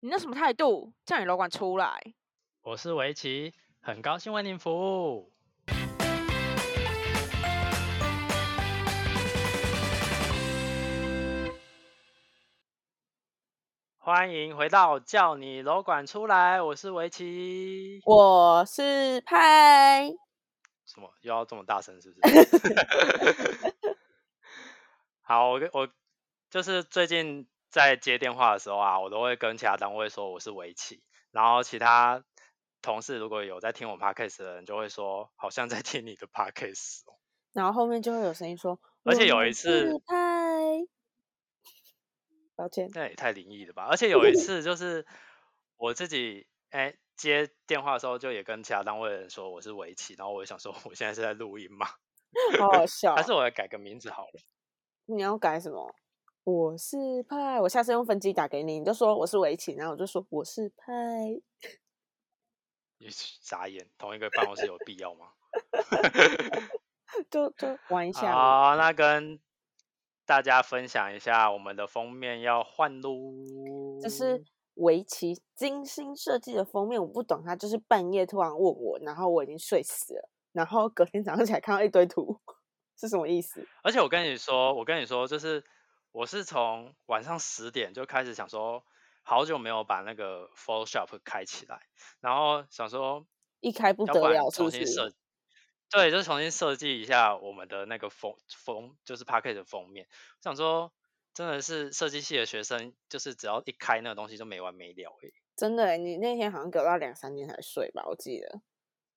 你那什么态度？叫你楼管出来！我是围棋，很高兴为您服务。欢迎回到叫你楼管出来，我是围棋。我是派，什么又要这么大声？是不是？好，我跟我就是最近在接电话的时候啊，我都会跟其他单位说我是围棋，然后其他同事如果有在听我 podcast 的人，就会说好像在听你的 podcast 哦。然后后面就会有声音说，而且有一次嗨，抱歉，那也太灵异了吧！而且有一 次就是我自己哎、接电话的时候，就也跟其他单位的人说我是围棋，然后我就想说我现在是在录音嘛，好好 笑还。是我来改个名字好了。你要改什么？我是派，我下次用分机打给你，你就说我是围棋，然后我就说我是派。你眨眼，同一个办公室有必要吗？就就玩一下。好，那跟大家分享一下，我们的封面要换喽。这是围棋精心设计的封面，我不懂，他就是半夜突然问我，然后我已经睡死了，然后隔天早上起来看到一堆图，是什么意思？而且我跟你说，我跟你说，就是我是从晚上十点就开始想说，好久没有把那个 Photoshop 开起来，然后想说，一开不得了？重新设，对，就重新设计一下我们的那个封封，就是 p a c k a g e 的封面。我想说，真的是设计系的学生，就是只要一开那个东西就没完没了诶、真的欸，你那天好像给我到两三点才睡吧，我记得。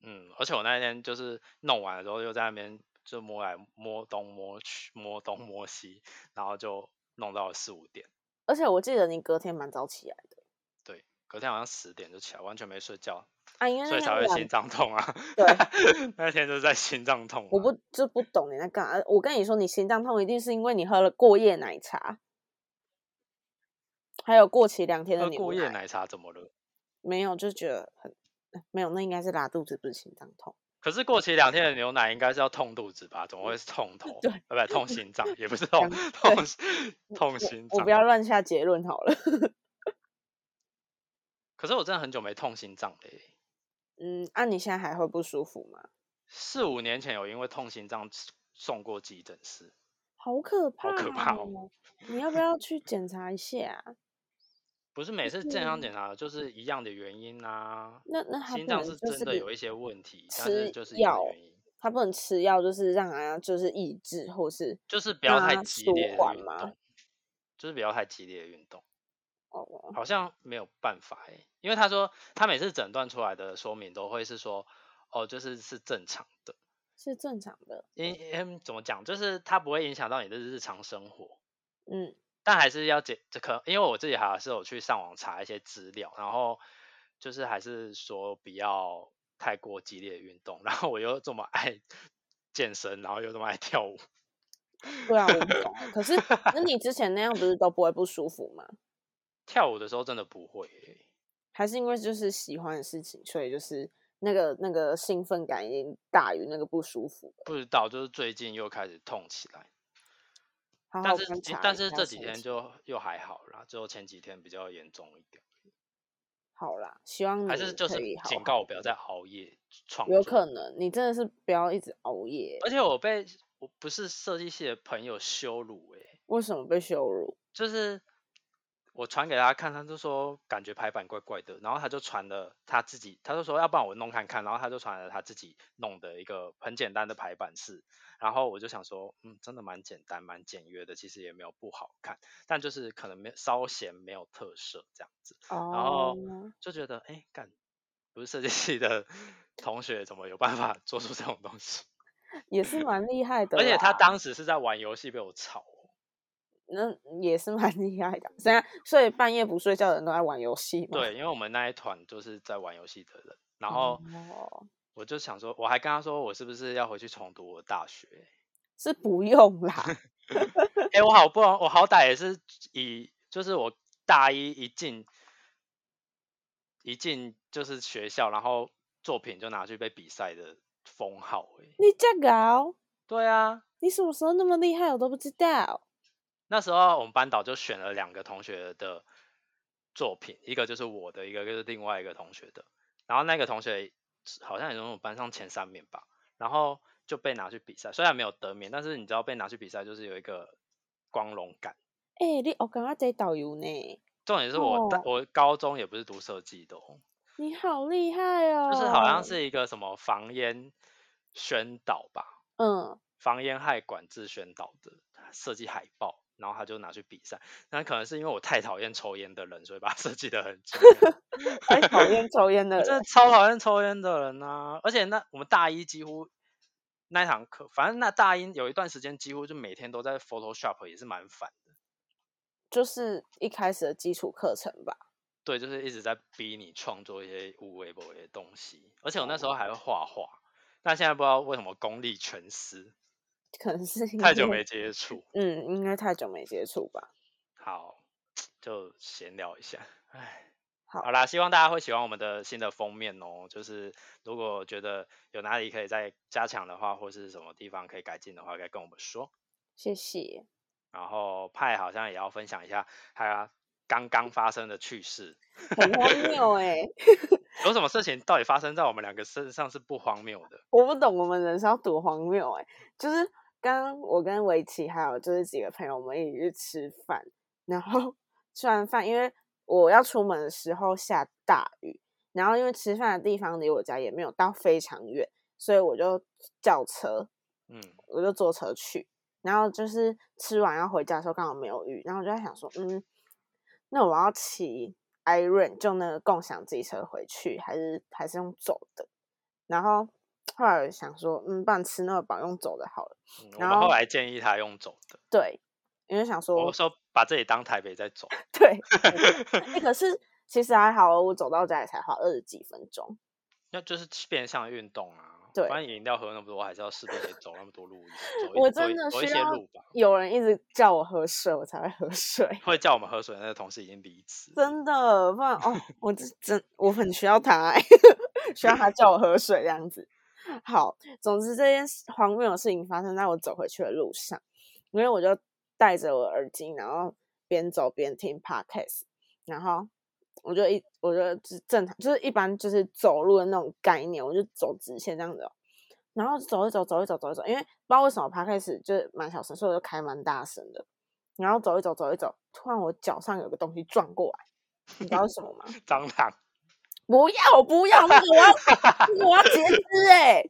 嗯，而且我那一天就是弄完了之后，又在那边就摸来摸东摸去，摸东摸西，然后就弄到了四五点。而且我记得你隔天蛮早起来的对，隔天好像十点就起来，完全没睡觉，啊，因为所以才会心脏痛啊。对，那天就是在心脏痛、啊。我不就不懂你在干嘛。我跟你说，你心脏痛一定是因为你喝了过夜奶茶，还有过期两天的牛奶过夜奶茶怎么了？没有，就觉得很没有，那应该是拉肚子，不是心脏痛。可是过期两天的牛奶应该是要痛肚子吧？怎么会是痛头？对呃，不痛心脏，也不是 痛痛痛心脏我不。要乱下结论好了。可是我真的很久没痛心脏嘞、嗯，啊，你现在还会不舒服吗？四五年前有因为痛心脏送过急诊室，好可怕、好可怕哦！你要不要去检查一下？不是每次健康检查就是一样的原因啊。那那他心脏是真的有一些问题，但是吃就是药的原因，他不能吃药，就是让他就是抑制，或是就是不要太激烈的运动，就是不要太激烈的运动。哦，好像没有办法诶，因为他说他每次诊断出来的说明都会是说，哦，就是是正常的，是正常的。因因怎么讲，就是它不会影响到你的日常生活，嗯，但还是要解这可，因为我自己还是有去上网查一些资料，然后就是还是说不要太过激烈的运动，然后我又这么爱健身，然后又这么爱跳舞，对啊，我不懂欸。可是 那你之前那样不是都不会不舒服吗？跳舞的时候真的不会欸、还是因为就是喜欢的事情，所以就是那个那个兴奋感已经大于那个不舒服。不知道，就是最近又开始痛起来。好好但是但是这几天就又还好啦，就前几天比较严重一点，好啦，希望你还是就是警告我不要再熬夜创有。可能你真的是不要一直熬夜。而且我被我不是设计系的朋友羞辱诶、为什么被羞辱？就是我传给他看，他就说感觉排版怪怪的，然后他就传了他自己，他就说要不然我弄看看，然后他就传了他自己弄的一个很简单的排版式，然后我就想说，嗯，真的蛮简单，蛮简约的，其实也没有不好看，但就是可能没稍显没有特色这样子。然后哦，就觉得，哎，干，不是设计系的同学怎么有办法做出这种东西？也是蛮厉害的。而且他当时是在玩游戏被我吵哦，那也是蛮 厉害的。现在所以半夜不睡觉的人都在玩游戏嘛？对，因为我们那一团就是在玩游戏的人，然后哦，我就想说，我还跟他说，我是不是要回去重读我大学？是不用啦。哎，我好不容，我好歹也是以，就是我大一一进一进就是学校，然后作品就拿去被比赛的封号，哎，你这搞，对啊，你什么时候那么厉害，我都不知道。那时候我们班导就选了两个同学的作品，一个就是我的，一个就是另外一个同学的。然后那个同学好像也是我们班上前三名吧，然后就被拿去比赛，虽然没有得名，但是你知道被拿去比赛就是有一个光荣感。哎、你我刚刚在导游呢，重点是我哦我高中也不是读设计的、哦，你好厉害哦！就是好像是一个什么防烟宣导吧，嗯，防烟害管制宣导的设计海报，然后他就拿去比赛。那可能是因为我太讨厌抽烟的人，所以把它设计的很精美。很讨厌抽烟的 人真的，超讨厌抽烟的人啊！而且那我们大一几乎那一堂课，反正那大一有一段时间几乎就每天都在 Photoshop，也是蛮烦的。就是一开始的基础课程吧。对，就是一直在逼你创作一些无微不微的东西，而且我那时候还会画画，但现在不知道为什么功力全失，可能是太久没接触。嗯，应该太久没接触吧。好，就闲聊一下，哎。好好啦，希望大家会喜欢我们的新的封面哦。就是如果觉得有哪里可以再加强的话，或是什么地方可以改进的话，可以跟我们说。谢谢。然后派好像也要分享一下他刚刚发生的趣事，很荒谬哎、有什么事情到底发生在我们两个身上是不荒谬的？我不懂我们人生要多荒谬哎、就是刚刚我跟围棋还有就是几个朋友，我们一起去吃饭，然后 吃完饭，因为我要出门的时候下大雨，然后因为吃饭的地方离我家也没有到非常远，所以我就叫车，嗯，我就坐车去，然后就是吃完要回家的时候刚好没有雨，然后我就在想说，嗯，那我要骑 Iron 就那个共享机车回去，还是还是用走的？然后后来我想说，嗯，不然吃那个饱用走的好了。然后们后来建议他用走的，对，因为想说我说把这里当台北在走，对，哎、可是其实还好哦，我走到家里才花二十几分钟。那就是变相运动啊。对反正饮料喝那么多，还是要势必得走那么多路，走一我真的需要。有人一直叫我喝水，我才会喝水。会叫我们喝水的那个同事已经离职，真的，不然哦，我这真我很需要他、欸，需要他叫我喝水这样子。好，总之这件事荒谬的事情发生在我走回去的路上，因为我就戴着我的耳机，然后边走边听 podcast，然后我就一我就正正常就是一般就是走路的那种概念，我就走直线这样子、哦，然后走一走走一走走一走，因为不知道为什么 podcast 就是蛮小声，所以我就开蛮大声的，然后走一走走一走，突然我脚上有个东西撞过来，你知道是什么吗？蟑螂。不要不要，那个我要我要截肢哎、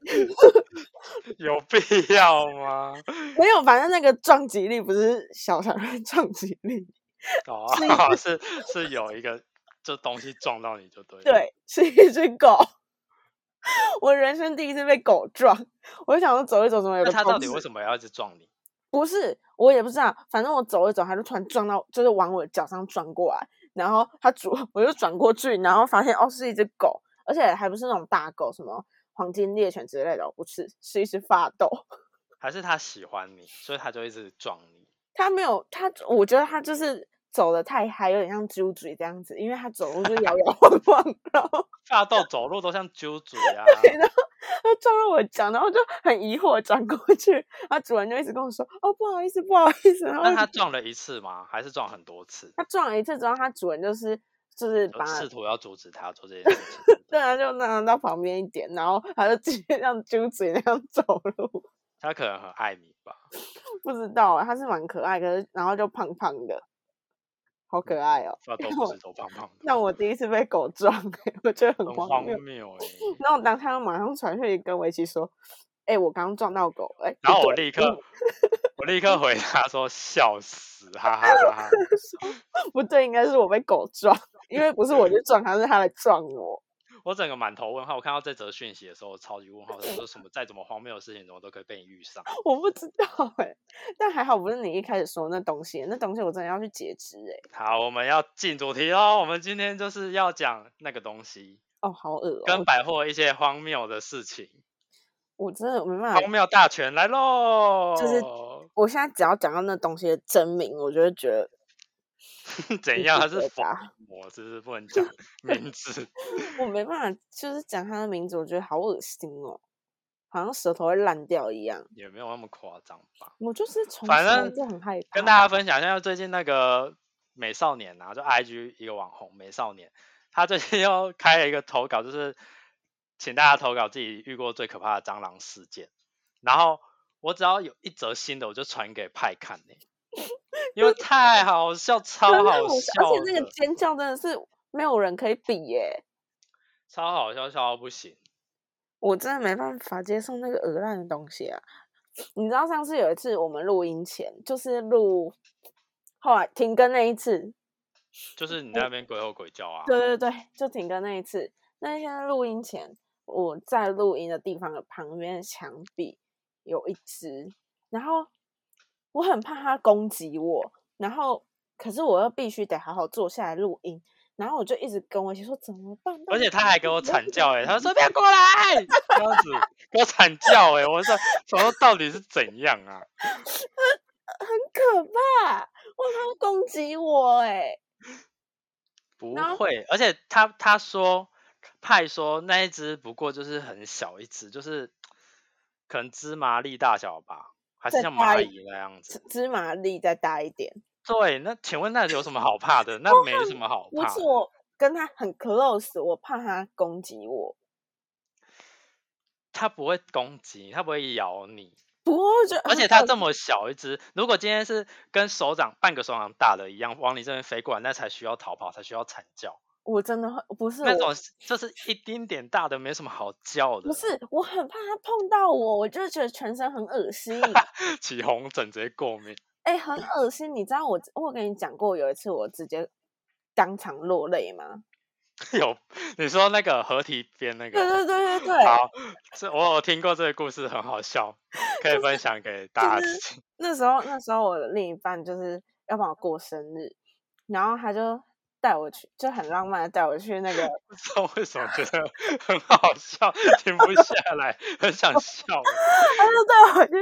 有必要吗？没有，反正那个撞击力不是小小的撞击力，哦是是有一个就东西撞到你就对了。对，是一只狗。我人生第一次被狗撞，我就想说走一走，怎么有个那他到底为什么要一直撞你？不是，我也不知道，反正我走一走，它就突然撞到，就是往我的脚上撞过来，然后它主 我就转过去，然后发现哦是一只狗，而且还不是那种大狗，什么黄金猎犬之类的哦，不是，是一只发抖。还是它喜欢你，所以它就一直撞你？它没有，它我觉得它就是走的太嗨，有点像揪嘴这样子，因为他走路就摇摇晃晃，然后大到走路都像揪嘴啊！然后他撞到我的脚，然后就很疑惑地转过去，它主人就一直跟我说：“哦，不好意思，不好意思。”那就他撞了一次吗？还是撞很多次？他撞了一次之后，他主人就是就是把试图要阻止他做这件事情。对啊，就让他到旁边一点，然后他就直接像揪嘴那样走路。他可能很爱你吧？不知道啊，它是蛮可爱，可是然后就胖胖的，好可爱哦。发抖不是都胖胖的，那我第一次被狗撞、欸，我觉得很很荒荒谬。谬哎、然后我当他马上传讯息跟围棋说：“哎、我刚撞到狗。哎，然后我立刻我立刻回他说笑死，哈哈哈哈。不对，应该是我被狗撞，因为不是我去撞他，是他来撞我。我整个满头问号，我看到这则讯息的时候，超级问号，我说什么 再怎么荒谬的事情，怎么都可以被你遇上。我不知道哎、但还好不是你一开始说那东西，那东西我真的要去截肢哎。好，我们要进主题喽。我们今天就是要讲那个东西，哦，好恶哦、跟百货一些荒谬的事情。我真的没办法荒谬大全来喽！就是我现在只要讲到那东西的真名，我就会觉得 怎样？他是法我只是不能讲名字。我没办法，就是讲他的名字，我觉得好恶心哦，好像舌头会烂掉一样。也没有那么夸张吧。我就是从反正就很害怕。跟大家分享一下，最近那个美少年啊，就 IG 一个网红美少年，他最近又开了一个投稿，就是请大家投稿自己遇过最可怕的蟑螂事件。然后我只要有一则新的，我就传给派看呢、因为太好笑，超好好笑笑而且那个尖叫真的是没有人可以比耶，超好笑，笑到不行。我真的没办法接受那个鹅烂的东西啊！你知道上次有一次我们录音前，就是录后来停更那一次，就是你在那边鬼吼鬼叫啊，对对对，就停更那一次。那天录音前，我在录音的地方的旁边的墙壁有一只，然后我很怕他攻击我，然后可是我又必须得好好坐下来录音，然后我就一直跟我一起说怎么办？而且他还给我惨叫哎、他说不要过来，这样子给我惨叫哎、我说我说到底是怎样啊？很可怕，我怕它攻击我哎、不会，而且他他说派说那一只不过就是很小一只，就是可能芝麻粒大小吧，还是像蚂蚁那样子。芝芝麻粒再大一点。对，那请问那有什么好怕的？那没什么好怕。不是我跟它很 close，我怕它攻击我。它不会攻击你，它不会咬你，不过我觉得而且它这么小一只，如果今天是跟手掌半个手掌大的一样往你这边飞过来，那才需要逃跑，才需要惨叫。我真的会不是那种就是一丁点大的，没什么好叫的不，是我很怕它碰到我，我就觉得全身很恶心。起红疹直接过敏。哎、很恶心。你知道我我有跟你讲过，有一次我直接当场落泪吗？有你说那个合体边那个，对对对对对，好，是我有听过这个故事，很好笑，可以分享给大家就是听。那时候那时候我的另一半就是要帮我过生日，然后他就带我去，就很浪漫的带我去那个不知道为什么觉得很好笑，停不下来，很想笑。他就带我去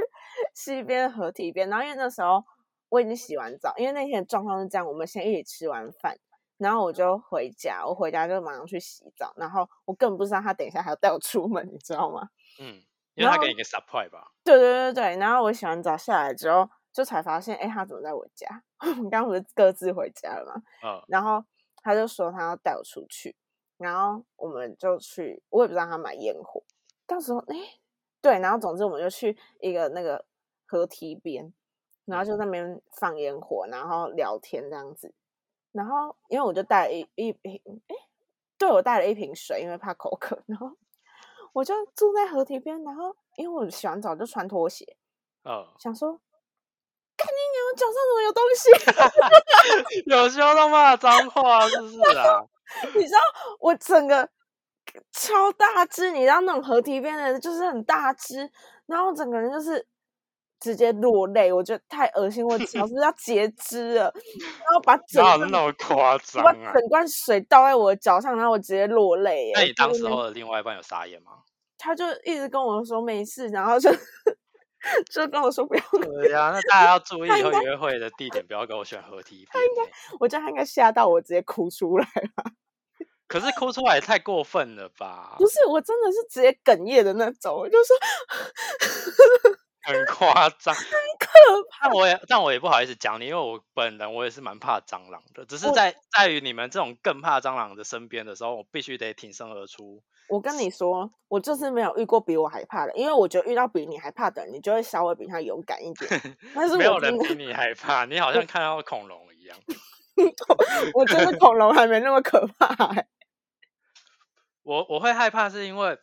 西边河堤边，然后因为那时候我已经洗完澡，因为那天的状况是这样，我们先一起吃完饭，然后我就回家，我回家就马上去洗澡，然后我根本不知道他等一下还要带我出门，你知道吗？嗯，因为他给你一个 surprise 吧。对对对对，然后我洗完澡下来之后，就才发现，哎，他怎么在我家？我们刚刚不是各自回家了吗？嗯，然后他就说他要带我出去，然后我们就去，我也不知道他买烟火，到时候哎，对，然后总之我们就去一个那个河堤边，然后就在那边放烟火，然后聊天这样子，然后因为我就带了一一瓶，哎，对我带了一瓶水，因为怕口渴，然后我就住在河堤边，然后因为我洗完澡就穿拖鞋，嗯，想说。看你娘，我脚上怎么有东西？有时候他骂脏话是不是啊？你知道我整个超大只，你知道那种河堤边的，就是很大只，然后整个人就是直接落泪，我觉得太恶心，我脚是要截肢了，然后把整那么夸张把啊？整罐水倒在我的脚上，然后我直接落泪耶。那你当时候的另外一半有傻眼吗？他就一直跟我说没事，然后就就跟我说不要，对呀、那大家要注意以后约会的地点，不要给我选合体他应该。我觉得他应该吓到我，直接哭出来了。可是哭出来也太过分了吧不？是，我真的是直接哽咽的那种，我就说 很夸张。很可怕但我也但我也不好意思讲你，因为我本人我也是蛮怕蟑螂的，只是在在于你们这种更怕蟑螂的身边的时候，我必须得挺身而出。我跟你说，我就是没有遇过比我还怕的，因为我觉得遇到比你还怕的人，你就会稍微比他勇敢一点。但是没有人比你害怕，你好像看到恐龙一样。我觉得恐龙还没那么可怕、欸。我我会害怕是因为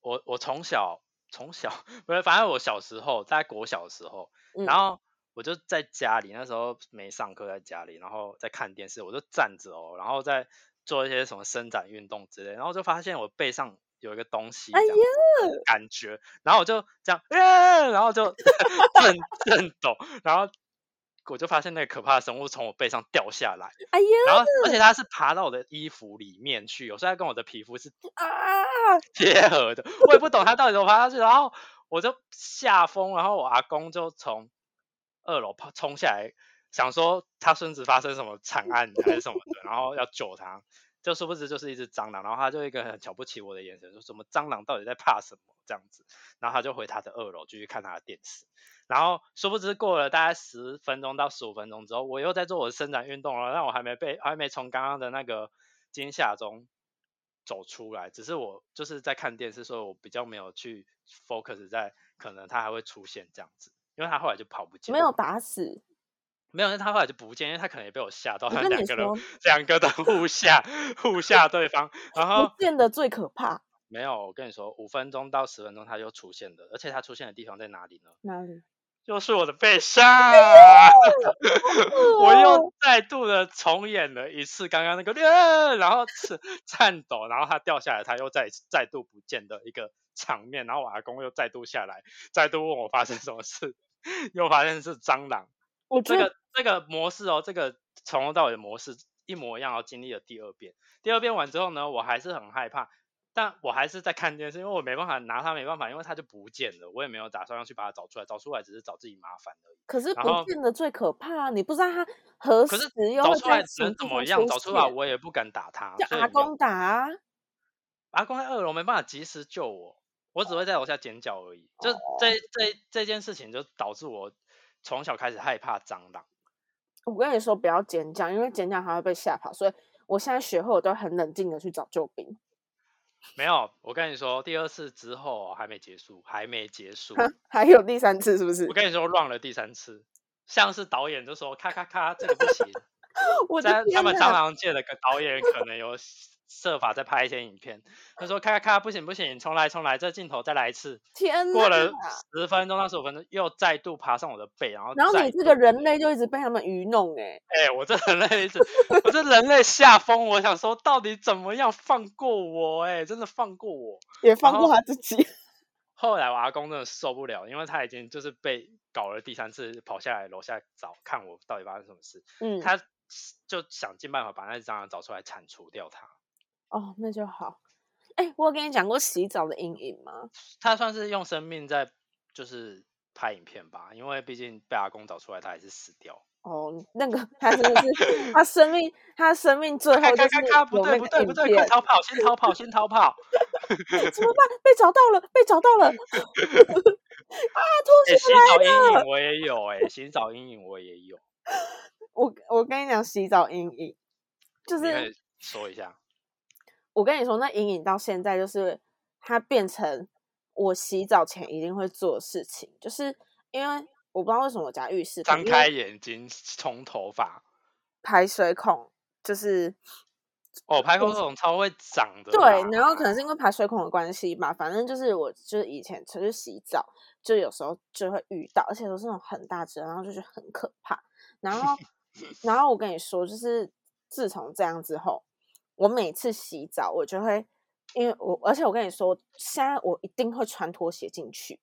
我我从小从小不是，反正我小时候在国小的时候，嗯然后我就在家里，那时候没上课，在家里，然后在看电视，我就站着哦，然后在做一些什么伸展运动之类，然后就发现我背上有一个东西，哎这样子感觉，然后我就这样，呃、然后就震震抖，然后我就发现那个可怕的生物从我背上掉下来，哎呀然后而且它是爬到我的衣服里面去，有时候它跟我的皮肤是啊！贴合的，我也不懂它到底怎么爬上去，然后我就吓疯，然后我阿公就从二楼跑冲下来，想说他孙子发生什么惨案还是什么的，然后要救他，就殊不知就是一只蟑螂，然后他就一个很瞧不起我的眼神，说什么蟑螂到底在怕什么？这样子，然后他就回他的二楼继续看他的电视，然后殊不知过了大概十分钟到十五分钟之后，我又在做我的伸展运动了，但我还没被还没从刚刚的那个惊吓中走出来，只是我就是在看电视，所以我比较没有去 focus 在可能他还会出现这样子，因为他后来就跑不见，没有打死，没有，那他后来就不见，因为他可能也被我吓到，他两个人说，两个都互吓互吓对方，然后不见得最可怕。没有，我跟你说，五分钟到十分钟他就出现了，而且他出现的地方在哪里呢？哪里？就是我的背上，我又再度的重演了一次刚刚那个，呃然后是颤抖，然后他掉下来，他又再再度不见的一个场面，然后我阿公又再度下来，再度问我发生什么事，又发现是蟑螂。这我这个这个模式哦，这个从头到尾的模式一模一样，然后经历了第二遍。第二遍完之后呢，我还是很害怕，但我还是在看电视，因为我没办法拿它，没办法，因为它就不见了，我也没有打算要去把它找出来，找出来只是找自己麻烦而已。可是不见的最可怕啊，你不知道它何时又会找出来能怎么样？找出来我也不敢打它，叫阿公打啊。阿公在二楼没办法及时救我，我只会在楼下尖叫而已。就哦这这这件事情就导致我从小开始害怕蟑螂。我跟你说不要尖叫，因为尖叫它会被吓跑，所以我现在学会我都很冷静的去找救兵。没有，我跟你说，第二次之后还没结束，还没结束。还有第三次是不是我？跟你说乱了第三次，像是导演就说咔咔咔，这个不行。我的在他天们蟑！螂界的个导演可能有设法再拍一些影片，他说咔咔咔，不行不行，重来重来，这镜头再来一次。天过了哪！十分钟到十五分钟，又再度爬上我的背，然后然后你这个人类就一直被他们愚弄哎、哎、我这人类一直，我这人类吓疯，我想说到底怎么样放过我、哎，真的放过我。也放过他自己。后来我阿公真的受不了，因为他已经就是被搞了第三次，跑下来楼下找看我到底发生什么事，嗯，他就想尽办法把那只蟑螂找出来铲除掉它。哦，那就好。哎、我有跟你讲过洗澡的阴影吗？他算是用生命在就是拍影片吧，因为毕竟被阿公找出来，他还是死掉。哦，那个他真的是他生命，他生命最后咔就是咔咔咔，不对不对不对，快，逃跑，先逃跑，先逃跑！怎么办？被找到了，被找到了！啊，脱哎、鞋洗澡阴影我也有、哎，洗澡阴影我也有，我我跟你讲，洗澡阴影就是说一下。我跟你说，那阴影到现在就是它变成我洗澡前一定会做的事情，就是因为我不知道为什么我家浴室张开眼睛，冲头发。排水孔就是哦，排水孔超会长的。对，然后可能是因为排水孔的关系吧，反正就是我就是以前出去洗澡，就有时候就会遇到，而且都是那种很大只，然后就是很可怕。然后，然后我跟你说，就是自从这样之后，我每次洗澡我就会，因为我而且我跟你说，现在我一定会穿拖鞋进去，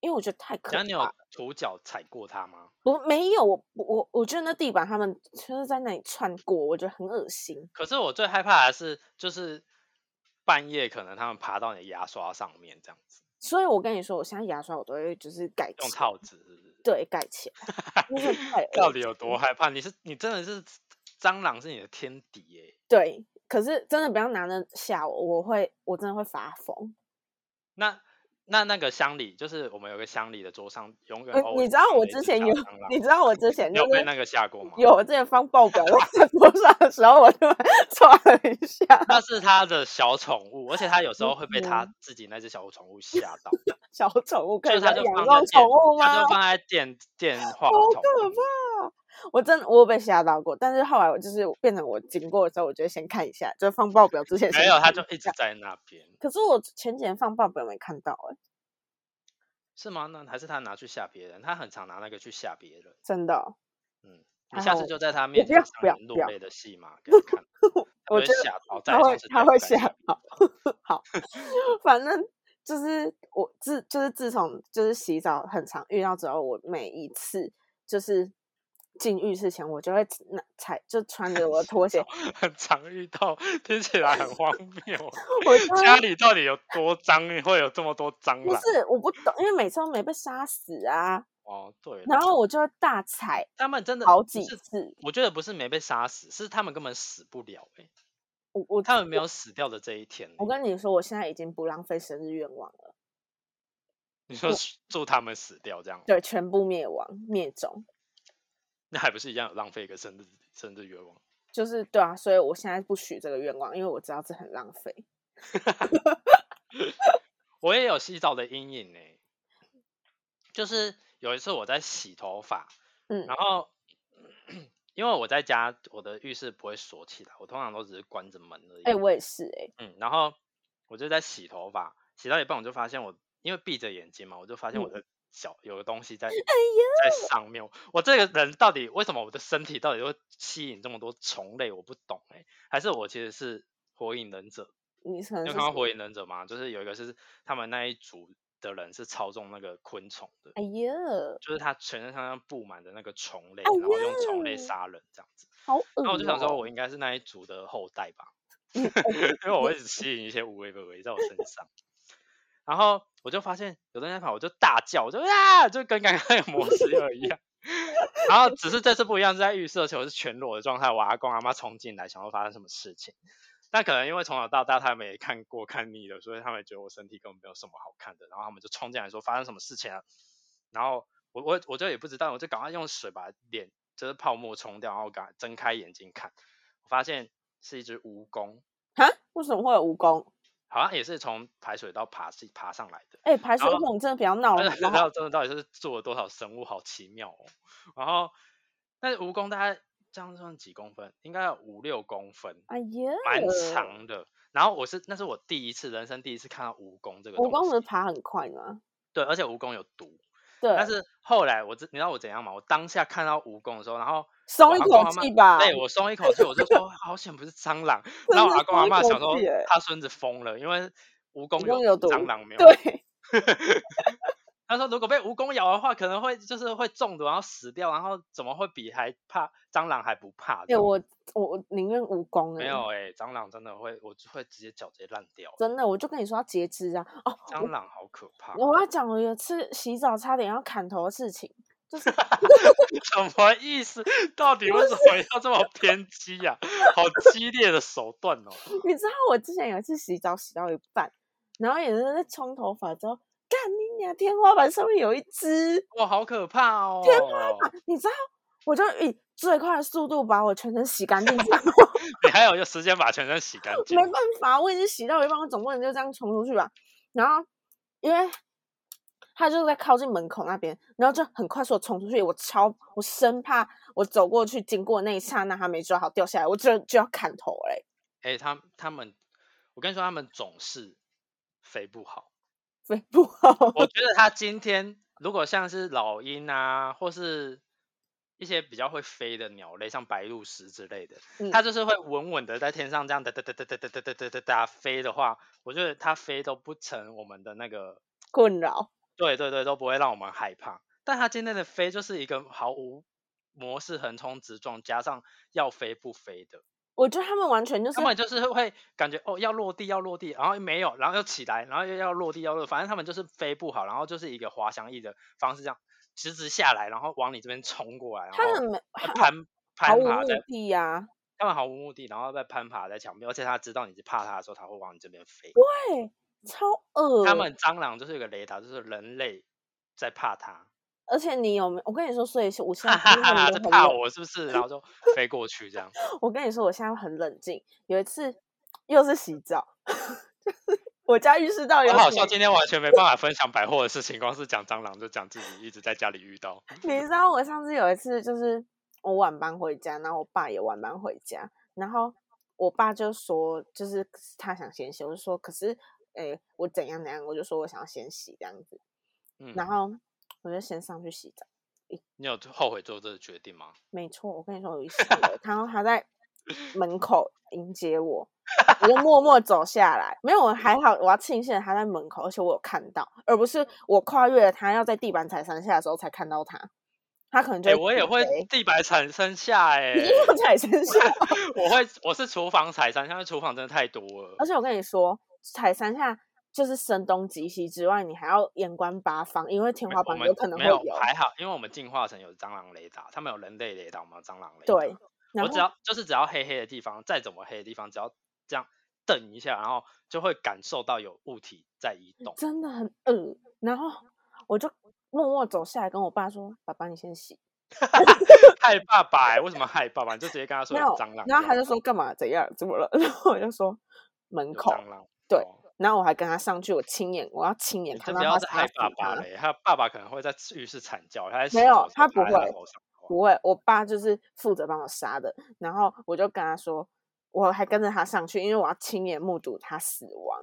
因为我觉得太可然后你有脚踩过它吗？我没有，我我我觉得那地板他们就是在那里窜过，我觉得很恶心。可是我最害怕的是，就是半夜可能他们爬到你的牙刷上面这样子，所以我跟你说，我现在牙刷我都会就是盖用套子是不是？对，盖起来，真的太 恶到底有多害怕？你是你真的是蟑螂是你的天敌耶、对，可是真的不要拿那吓我，我会我真的会发疯。那那那个乡里，就是我们有个乡里的桌上，永远你知道我之前有你知道我之前就是有被那个吓过吗？有我之前放报表在桌上的时候，我就 抓了一下。那是他的小宠物，而且他有时候会被他嗯自己那只小宠物吓到，小宠物可以所以他就养放在电这种宠物吗他就？放在电电话好可怕！我真的我有被吓到过，但是后来我就是变成我经过的时候，我就会先看一下，就放报表之前先没有，他就一直在那边，可是我前几天放报表没看到哎、是吗？那还是他拿去吓别人？他很常拿那个去吓别人。真的哦、嗯，你下次就在他面前不要不要落泪的戏码给他看，他会我觉得吓到，再他会他会吓到。好，反正就是我自就是自从就是洗澡很常遇到之后，我每一次就是进浴室前，我就会拿踩就穿着我的拖鞋，很常遇到，听起来很荒谬。我家里到底有多脏，会有这么多蟑螂？不是我不懂，因为每次都没被杀死啊，哦，对，然后我就会大踩他们真的好几，次。我觉得不是没被杀死，是他们根本死不了、欸。我我他们没有死掉的这一天。我跟你说，我现在已经不浪费生日愿望了。你说祝他们死掉这样？对，全部灭亡灭种。那还不是一样有浪费一个生日生日愿望？就是对啊，所以我现在不许这个愿望，因为我知道这很浪费。我也有洗澡的阴影呢，就是有一次我在洗头发，嗯，然后因为我在家，我的浴室不会锁起来，我通常都只是关着门而已。哎，我也是哎，嗯，然后我就在洗头发，洗到一半我就发现我因为闭着眼睛嘛，我就发现我的脚有个东西在哎在上面。我这个人到底为什么我的身体到底会吸引这么多虫类？我不懂哎，还是我其实是火影忍者？你有看到火影忍者吗？就是有一个是他们那一组的人是操纵那个昆虫的。哎呀，就是他全身上布满的那个虫类，然后用虫类杀人这样子。好恶那我就想说，我应该是那一组的后代吧，因为我会吸引一些无微不微在我身上。然后我就发现有东西在跑，我就大叫，我就啊，就跟刚刚那个模式又一样。然后只是这次不一样，是在浴室，而且我是全裸的状态，我阿公阿妈冲进来，想要发生什么事情。但可能因为从小到大他们也看过看腻了，所以他们觉得我身体根本没有什么好看的，然后他们就冲进来说发生什么事情了。然后我我我就也不知道，我就赶快用水把脸就是泡沫冲掉，然后赶睁开眼睛看，我发现是一只蜈蚣。哈？为什么会有蜈蚣？好像也是从排水道爬是爬上来的。哎，排水孔真的比较闹了。然后真的到底是做了多少生物，好奇妙哦。然后但是蜈蚣大概。这样算几公分？应该有五六公分，哎呀，蛮长的。然后我是那是我第一次人生第一次看到蜈蚣这个。蜈蚣不是爬很快吗？对，而且蜈蚣有毒。对。但是后来我知你知道我怎样吗？我当下看到蜈蚣的时候，然后松一口气吧。对，我松一口气，我就说 好险不是蟑螂。然后我阿公阿妈想说他孙子疯了，因为蜈蚣有毒，蟑螂没有。对。他说：“如果被蜈蚣咬的话，可能会就是会中毒，然后死掉。然后怎么会比还怕蟑螂还不怕？对我我宁愿蜈蚣。没有哎，蟑螂真的会，我会直接脚直接烂掉。真的，我就跟你说要截肢啊！哦，蟑螂好可怕。我要讲我有次洗澡差点要砍头的事情，就是 什么意思？到底为什么要这么偏激呀？好激烈的手段哦！你知道我之前有一次洗澡洗到一半，然后也是在冲头发之后。干你娘！天花板上面有一只，哇，好可怕哦！天花板，你知道，我就以最快的速度把我全身洗干净。你还有就时间把全身洗干净？没办法，我已经洗到一半，我总不能就这样冲出去吧？然后，因为他就在靠近门口那边，然后就很快速的冲出去。我超，我生怕我走过去经过那一刹那，他没抓好掉下来，我就就要砍头嘞。哎，他他们，我跟你说，他们总是飞不好。飞不好，我觉得它今天如果像是老鹰啊，或是一些比较会飞的鸟类，像白鹭鸶之类的，它就是会稳稳的在天上这样哒哒哒哒哒哒哒哒哒哒飞的话，我觉得它飞都不成我们的那个困扰。对对对，都不会让我们害怕。但它今天的飞就是一个毫无模式横冲直撞，加上要飞不飞的。我觉得他们完全就是，他们就是会感觉哦要落地要落地，然后没有，然后又起来，然后又要落地要落，反正他们就是飞不好，然后就是一个滑翔翼的方式这样直直下来，然后往你这边冲过来，然后攀攀爬在地呀，他们毫无目的，然后在攀爬在墙壁，而且他知道你是怕他的时候，他会往你这边飞。对，超恶。他们蟑螂就是有个雷达，就是人类在怕它。而且你有没有？我跟你说，所以我现在在怕我是不是？然后就飞过去这样。我跟你说，我现在很冷静。有一次又是洗澡，就是我家浴室到有。好笑，今天完全没办法分享百货的事情，光是讲蟑螂就讲自己一直在家里遇到。你知道我上次有一次，就是我晚班回家，然后我爸也晚班回家，然后我爸就说，就是他想先洗，我就说，可是，哎，我怎样怎样，我就说我想要先洗这样子，嗯，然后。我就先上去洗澡。你有后悔做这个决定吗？没错，我跟你说，有一洗了，然后他在门口迎接我，我就默默走下来。没有，我还好，我要庆幸他在门口，而且我有看到，而不是我跨越了他要在地板踩三下的时候才看到他。他可能就我也会地板踩三下，哎，一定要踩三下。我会，我是厨房踩三下，因为厨房真的太多了。而且我跟你说，踩三下。就是声东击西之外，你还要眼观八方，因为天花板有可能会有。还好，因为我们进化成有蟑螂雷达，他们有人类雷达，我们有蟑螂雷达。对，我只要就是只要黑黑的地方，再怎么黑的地方，只要这样瞪一下，然后就会感受到有物体在移动。真的很恶。然后我就默默走下来跟我爸说：“爸爸，你先洗。害爸爸、欸？为什么害爸爸？你就直接跟他”说蟑螂。然后他就说：“干嘛？怎样？怎么了？” 然后我就说：“门口。蟑螂。对哦然后我还跟他上去，我亲眼，我要亲眼看到他杀死他。爸爸嘞，他爸爸可能会在浴室惨叫，他没有他不会不会，我爸就是负责帮我杀的。然后我就跟他说，我还跟着他上去，因为我要亲眼目睹他死亡，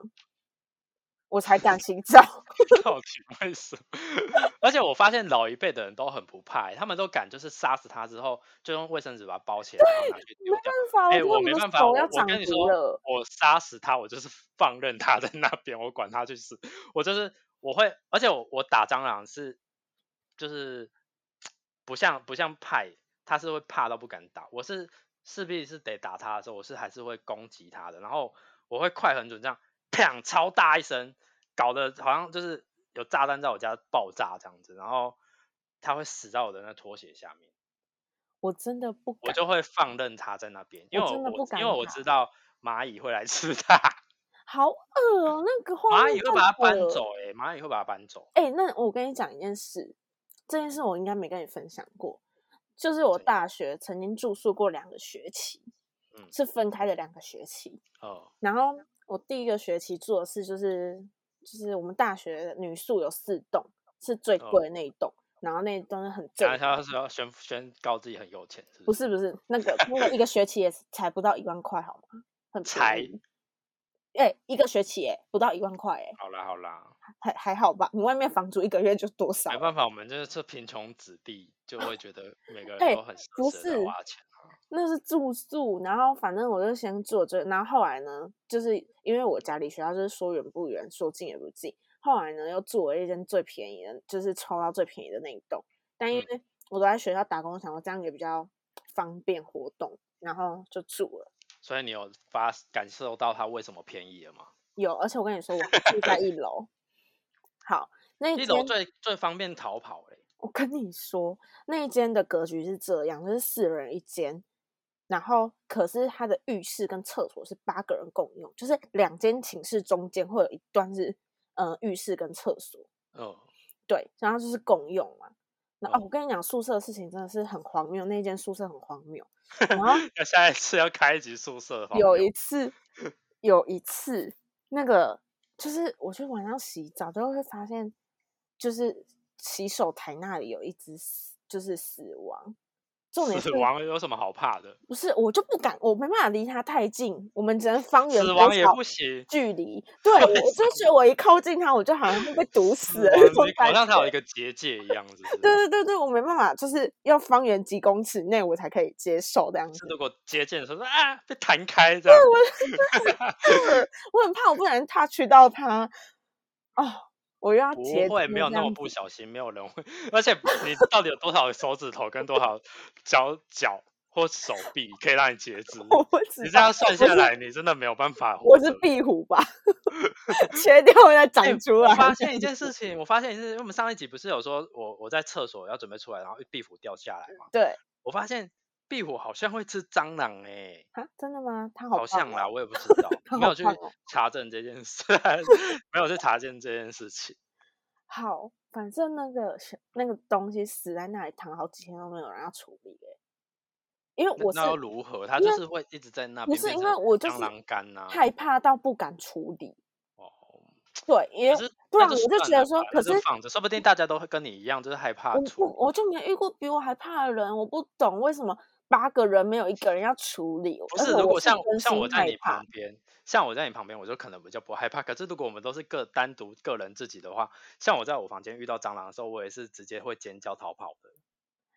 我才敢洗澡。到底为什么？而且我发现老一辈的人都很不怕欸、他们都敢就是杀死他之后，就用卫生纸把它包起来，然后拿去丢掉。没办法，我没办法，我跟你说，。我杀死他，我就是放任他在那边，我管他去死，我就是我会，而且我我打蟑螂是就是不像不像派，他是会怕到不敢打，我是势必是得打他的时候，我是还是会攻击他的，然后我会快很准这样，砰超大一声，搞得好像就是有炸弹在我家爆炸这样子，然后它会死在我的那拖鞋下面。我真的不敢。我就会放任它在那边，因为我我真的不敢因为我知道蚂蚁会来吃它，好恶哦、那个蚂蚁会把它搬恶走、欸，蚂蚁会把它搬走。哎、那我跟你讲一件事，这件事我应该没跟你分享过，就是我大学曾经住宿过两个学期，嗯是分开的两个学期。哦，然后我第一个学期住的是就是就是我们大学女宿有四栋，是最哦贵的那一栋，然后那一栋是很正他是要宣宣告自己很有钱，是不是？是不是，那个那个一个学期也才不到一万块，好吗？很才。哎、一个学期哎，不到一万块哎，好啦好啦，还还好吧？你外面房租一个月就多少没？办法，我们就是这贫穷子弟，就会觉得每个哎人都很舍不舍得是花钱啊。那是住宿，然后反正我就先住这，然后后来呢，就是因为我家离学校就是说远不远，说近也不近，后来呢又住了一间最便宜的，就是抽到最便宜的那一栋，但因嗯为我都在学校打工，想说这样也比较方便活动，然后就住了。所以你有发感受到它为什么便宜了吗？有，而且我跟你说，我还住在一楼。好，那一楼最最方便逃跑欸、我跟你说，那一间的格局是这样，就是四人一间，然后可是他的浴室跟厕所是八个人共用，就是两间寝室中间会有一段是呃浴室跟厕所，哦，对，然后就是共用嘛。那哦嗯，我跟你讲，宿舍的事情真的是很荒谬，那间宿舍很荒谬。然后 那下一次要开一集宿舍有一次，有一次，那个就是我去晚上洗澡，就会发现，就是洗手台那里有一只死，就是死亡。重点是死亡有什么好怕的？不是我就不敢，我没办法离他太近，我们只能方圆死亡也不行。距离。对，我就觉得我一靠近他，我就好像会被毒死。好像他有一个结界一样，是？对对对对，我没办法，就是要方圆几公尺内我才可以接受这样子。如果接近的时候说啊被弹开这样，我很怕我不小心 touch 到他，哦，我又要不会没有那么不小心，没有人会。而且你到底有多少手指头跟多少脚脚或手臂可以让你截肢？我不知你这，样算下来，你真的没有办法活我是。壁虎吧？切掉会再哎长出来我。发现一件事情，我发现一件事，因为我们上一集不是有说我我在厕所要准备出来，然后壁虎掉下来嘛？对我发现壁虎好像会吃蟑螂哎、啊，真的吗？它好好像啦，我也不知 道，它没有去查证这件事，没有去查证这件事情。好，反正那个那个东西死在那里躺好几天都没有人要处理欸因为我是如何？它就是会一直在那边不是因为我就是螂干呐、害怕到不敢处理。哦，对，因为不然我就觉得说，可是放着，说不定大家都会跟你一样，就是害怕我。不我就没遇过比我还怕的人，我不懂为什么八个人没有一个人要处理。不是，如果像像我在你旁边，像我在你旁边，我就可能比较不害怕。可是如果我们都是个单独个人自己的话，像我在我房间遇到蟑螂的时候，我也是直接会尖叫逃跑的。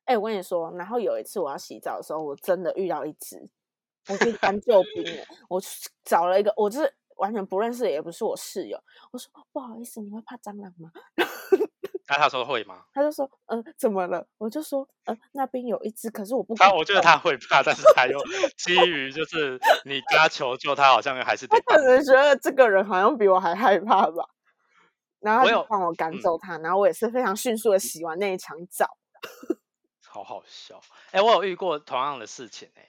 哎、我跟你说，然后有一次我要洗澡的时候，我真的遇到一只，我去搬救兵了，我去找了一个，我就是完全不认识，也不是我室友，我说不好意思，你会怕蟑螂吗？那他说会吗？他就说，嗯、怎么了？我就说，呃，那边有一只，可是我不敢他我觉得他会怕，但是他又基于就是你跟他求救，他好像还是 得他可能觉得这个人好像比我还害怕吧。然后他就帮我赶嗯走他，然后我也是非常迅速的洗完那一场澡。好好笑。哎、我有遇过同样的事情哎、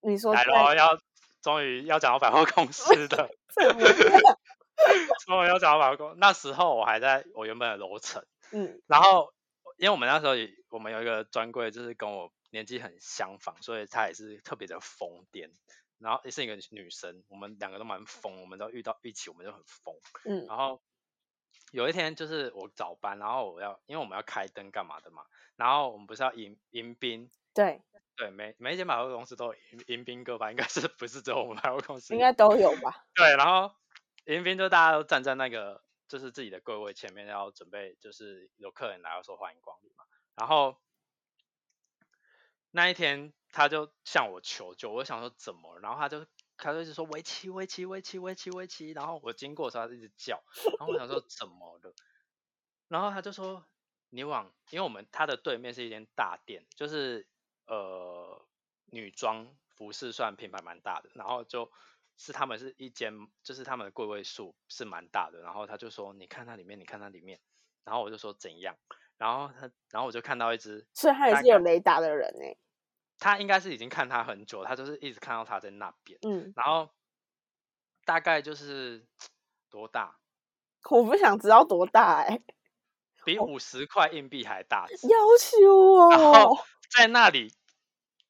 你说在来咯，要终于要讲到百货公司的？终于要讲到百货公司。那时候我还在我原本的楼层，嗯然后因为我们那时候也我们有一个专柜，就是跟我年纪很相仿，所以她也是特别的疯癫。然后也是一个女生，我们两个都蛮疯，我们都遇到一起我们就很疯。嗯然后有一天就是我早班，然后我要因为我们要开灯干嘛的嘛，然后我们不是要迎迎宾，对，对，每每一间百货公司都有迎迎宾哥吧，应该是不是只有我们百货公司？应该都有吧？对，然后迎宾就大家都站在那个就是自己的柜位前面，要准备就是有客人来要说欢迎光临嘛。然后那一天他就向我求救，我想说怎么，然后他就他就一直说围棋围棋围棋围棋围棋，然后我经过的时候他一直叫，然后我想说怎么了，然后他就说你往，因为我们他的对面是一间大店，就是呃女装服饰算品牌蛮大的，然后就是他们是一间，就是他们的柜位数是蛮大的，然后他就说你看它里面，你看它里面，然后我就说怎样，然后他然后我就看到一只，所以他也是有雷达的人哎、他应该是已经看他很久，他就是一直看到他在那边，嗯，然后大概就是多大，我不想知道多大哎、比。五十块硬币还大只，要求。然后哦，在那里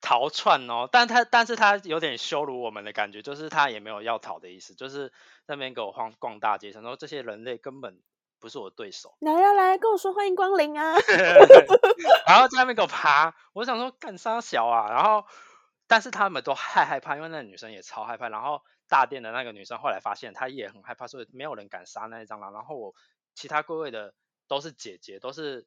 逃窜哦，但他但是他有点羞辱我们的感觉，就是他也没有要逃的意思，就是那边给我晃逛大街，想说这些人类根本不是我对手，来呀、来跟我说欢迎光临啊！然后在那边给我爬，我想说干啥小啊，然后但是他们都害害怕，因为那个女生也超害怕，然后大店的那个女生后来发现她也很害怕，所以没有人敢杀那一蟑螂，然后我其他柜位的都是姐姐，都是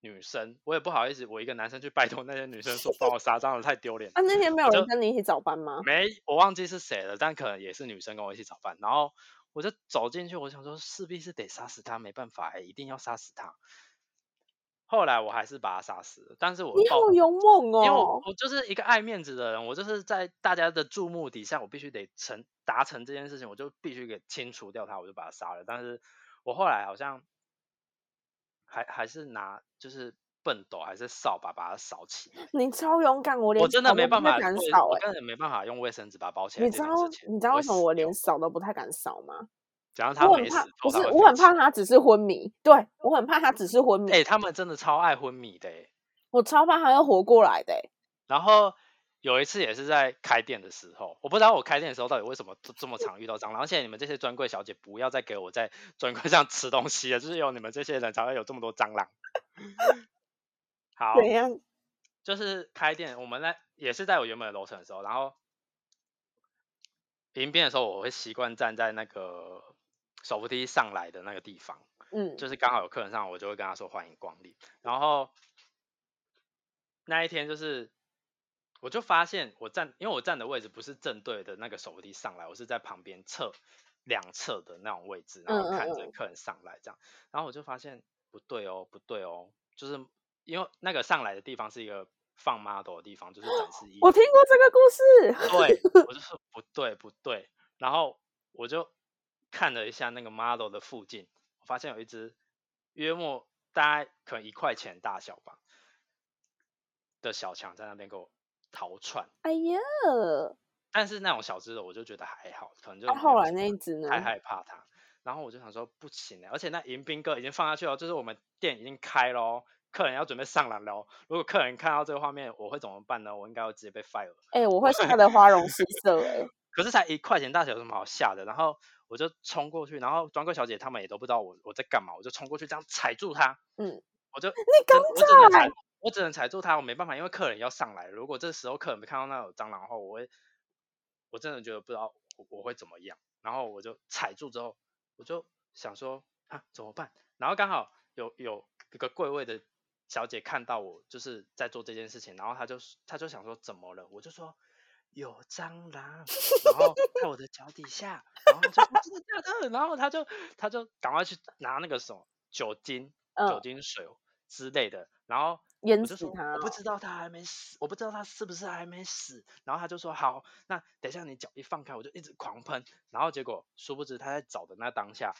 女生，我也不好意思，我一个男生去拜托那些女生说帮我 杀蟑螂，太丢脸了。啊，那天没有人跟你一起早班吗？没，我忘记是谁了，但可能也是女生跟我一起早班。然后我就走进去，我想说势必是得杀死他，没办法、欸，一定要杀死他。后来我还是把他杀死了，但是我你好勇猛哦因为！我就是一个爱面子的人，我就是在大家的注目底下，我必须得成达成这件事情，我就必须给清除掉他，我就把他杀了。但是我后来好像还还是拿就是笨斗还是扫把把它扫起来。你超勇敢，我连我真的没办法，敢扫哎、我根本没办法用卫生纸把它包起来你知道。你知道为什么我连扫都不太敢扫吗？只要他我很怕，没死，不是我很怕他只是昏迷，对我很怕他只是昏迷，哎、他们真的超爱昏迷的哎。我超怕他要活过来的、欸。然后有一次也是在开店的时候，我不知道我开店的时候到底为什么这这么常遇到蟑螂，而且你们这些专柜小姐不要再给我在 专柜上吃东西了，就是有你们这些人才会有这么多蟑螂。好，怎样？就是开店，我们在也是在我原本的楼层的时候，然后迎宾的时候，我会习惯站在那个手扶梯上来的那个地方，嗯，就是刚好有客人上，我就会跟他说欢迎光临。然后那一天就是，我就发现我站，因为我站的位置不是正对的那个手扶梯上来，我是在旁边侧两侧的那种位置，然后看着客人上来这样。然后我就发现不对哦，不对哦，就是因为那个上来的地方是一个放 model 的地方，就是展示衣服。我听过这个故事。对，我就说不对不对，然后我就看了一下那个 model 的附近，我发现有一只约莫大概可能一块钱大小吧的小强在那边给我逃窜，哎呀，但是那种小只的我就觉得还好，可能就那、后来那一只呢？太害怕它，然后我就想说不行了而且那迎宾哥已经放下去了，就是我们店已经开喽。客人要准备上来喽！如果客人看到这个画面，我会怎么办呢？我应该会直接被 fire。哎、我会吓得花容失色哎、可是才一块钱大小，有什么好吓的？然后我就冲过去，然后专柜小姐他们也都不知道我我在干嘛，我就冲过去这样踩住她，嗯，我就你真刚才踩，我只能踩住它，我没办法，因为客人要上来，如果这时候客人没看到那有蟑螂的话，我会我真的觉得不知道我我会怎么样，然后我就踩住之后，我就想说啊怎么办？然后刚好有有一个柜位的小姐看到我就是在做这件事情，然后她就她就想说怎么了？我就说有蟑螂，然后在我的脚底下，然后就真的假的？然后她就她就赶快去拿那个什么酒精、酒嗯精水之类的，然后就说死他哦我不知道他还没死，我不知道他是不是还没死。然后他就说好，那等一下你脚一放开，我就一直狂喷。然后结果殊不知他在找的那当下，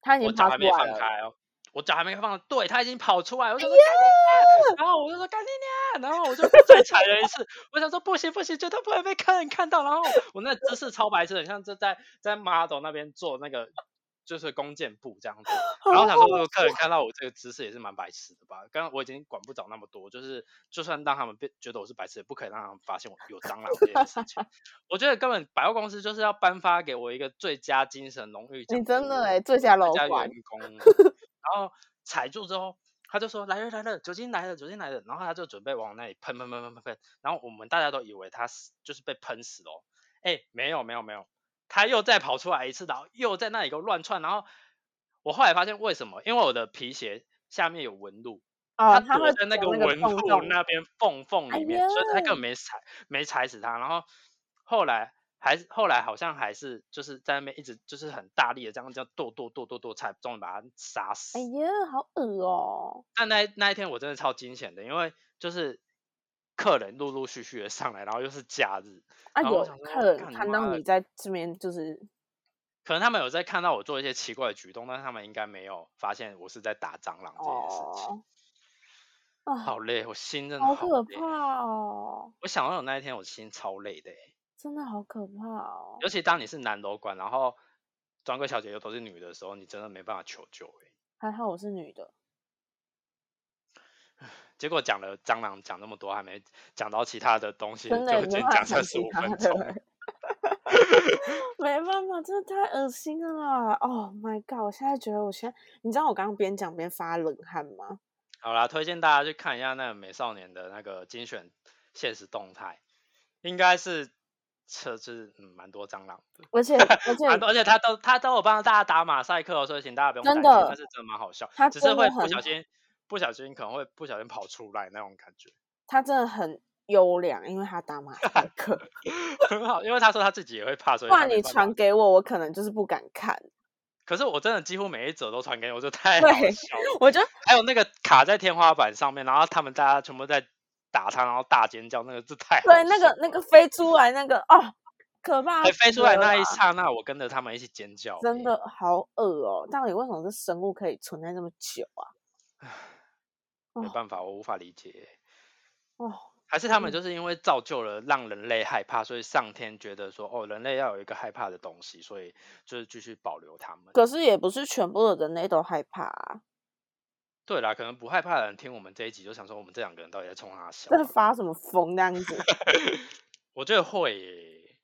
他已经爬我脚还没。放开哦，我脚还没放，对，他已经跑出来，我就说干你娘，然后我就说干你娘，然后我就再踩了一次，我想说不行不行，绝对不会被客人看到，然后我那姿势超白痴，很像就在在 model 那边做那个。就是弓箭步这样子，然后想说，如果客人看到我这个姿势也是蛮白痴的吧？刚刚我已经管不着那么多，就是就算让他们变觉得我是白痴，也不可以让他们发现我有蟑螂这件事情。我觉得根本百货公司就是要颁发给我一个最佳精神荣誉奖。你真的哎，最佳老板。员工。然后踩住之后，他就说来了来了，酒精来了酒精来了，然后他就准备往那里喷喷喷喷喷喷，然后我们大家都以为他是就是被喷死了，哎，没有没有没有。他又再跑出来一次，然后又在那里给我乱窜，然后我后来发现为什么？因为我的皮鞋下面有纹路，他躲在那个纹路那边缝缝里面，所以他根本没踩没踩死他。然后后来还是后来好像还是就是在那边一直就是很大力的这样这样剁剁剁剁剁，才终于把他杀死。哎呀，好恶哦！但那那一天我真的超惊险的，因为就是客人陆陆续续的上来，然后又是假日。啊，有客人看到你在这边，就是可能他们有在看到我做一些奇怪的举动，但是他们应该没有发现我是在打蟑螂这件事情。啊，好累，我心真的好可怕哦！我想到有那一天，我心超累的，真的好可怕哦！尤其当你是男楼管，然后专柜小姐又都是女的时候，你真的没办法求救哎。还好我是女的。结果讲了蟑螂讲那么多，还没讲到其他的东西，就已经讲了十五分钟。没办法，真的太恶心了啦！Oh my god！我现在觉得，我现在你知道我刚刚边讲边发冷汗吗？好啦，推荐大家去看一下那个美少年的那个精选现实动态，应该是测是嗯蛮多蟑螂的，而且 而且而且他都他都有帮大家打马赛克，所以请大家不用担心，但是真的蛮好笑，只是会不小心。不小心可能会不小心跑出来那种感觉。他真的很优良，因为他打马赛 克很好，因为他说他自己也会怕，所以怕你传给我，我可能就是不敢看。可是我真的几乎每一则都传给我，就太好笑。我觉得还有那个卡在天花板上面，然后他们大家全部在打他，然后大尖叫，那个是太对那个那个飞出来那个哦，可怕！飞出来那一刹那，我跟着他们一起尖叫，真的好恶哦！到底为什么这生物可以存在这么久啊？没办法，我无法理解。哦，还是他们就是因为造就了让人类害怕，所以上天觉得说，哦，人类要有一个害怕的东西，所以就是继续保留他们。可是也不是全部的人类都害怕。啊对啦，可能不害怕的人听我们这一集就想说，我们这两个人到底在冲他笑，在发什么疯那样子？我觉得会。耶。